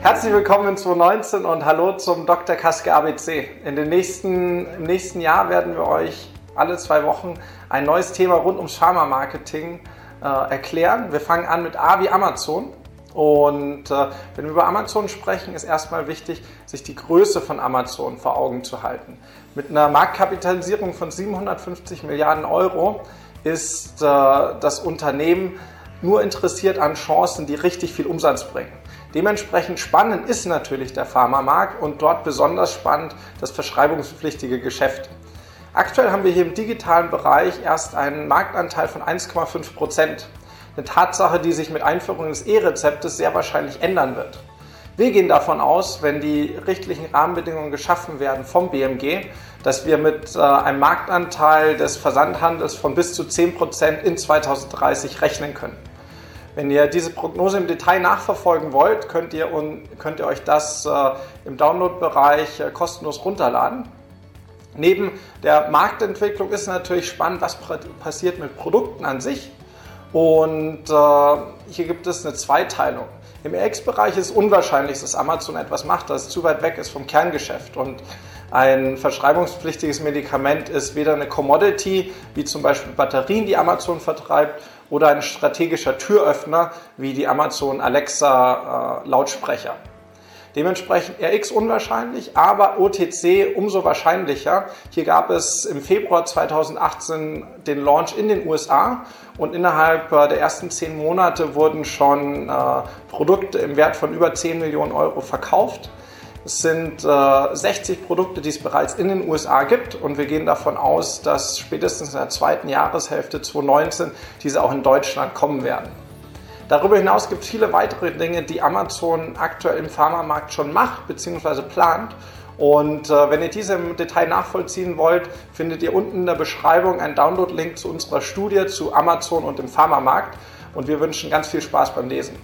Herzlich willkommen in 2019 und hallo zum Dr. Kaske ABC. In den nächsten, Im nächsten Jahr werden wir euch alle zwei Wochen ein neues Thema rund ums Pharma-Marketing äh, erklären. Wir fangen an mit A wie Amazon. Und äh, wenn wir über Amazon sprechen, ist erstmal wichtig, sich die Größe von Amazon vor Augen zu halten. Mit einer Marktkapitalisierung von 750 Milliarden Euro ist äh, das Unternehmen nur interessiert an Chancen, die richtig viel Umsatz bringen. Dementsprechend spannend ist natürlich der Pharmamarkt und dort besonders spannend das verschreibungspflichtige Geschäft. Aktuell haben wir hier im digitalen Bereich erst einen Marktanteil von 1,5 Prozent. Eine Tatsache, die sich mit Einführung des E-Rezeptes sehr wahrscheinlich ändern wird. Wir gehen davon aus, wenn die rechtlichen Rahmenbedingungen geschaffen werden vom BMG, dass wir mit äh, einem Marktanteil des Versandhandels von bis zu 10 Prozent in 2030 rechnen können. Wenn ihr diese Prognose im Detail nachverfolgen wollt, könnt ihr, könnt ihr euch das äh, im Download-Bereich äh, kostenlos runterladen. Neben der Marktentwicklung ist natürlich spannend, was passiert mit Produkten an sich. Und äh, hier gibt es eine Zweiteilung. Im RX-Bereich ist unwahrscheinlich, dass Amazon etwas macht, das zu weit weg ist vom Kerngeschäft. Und ein verschreibungspflichtiges Medikament ist weder eine Commodity, wie zum Beispiel Batterien, die Amazon vertreibt, oder ein strategischer Türöffner, wie die Amazon Alexa äh, Lautsprecher. Dementsprechend RX unwahrscheinlich, aber OTC umso wahrscheinlicher. Hier gab es im Februar 2018 den Launch in den USA und innerhalb äh, der ersten zehn Monate wurden schon äh, Produkte im Wert von über 10 Millionen Euro verkauft. Es sind äh, 60 Produkte, die es bereits in den USA gibt und wir gehen davon aus, dass spätestens in der zweiten Jahreshälfte 2019 diese auch in Deutschland kommen werden. Darüber hinaus gibt es viele weitere Dinge, die Amazon aktuell im Pharmamarkt schon macht bzw. plant. Und äh, wenn ihr diese im Detail nachvollziehen wollt, findet ihr unten in der Beschreibung einen Download-Link zu unserer Studie zu Amazon und dem Pharmamarkt. Und wir wünschen ganz viel Spaß beim Lesen.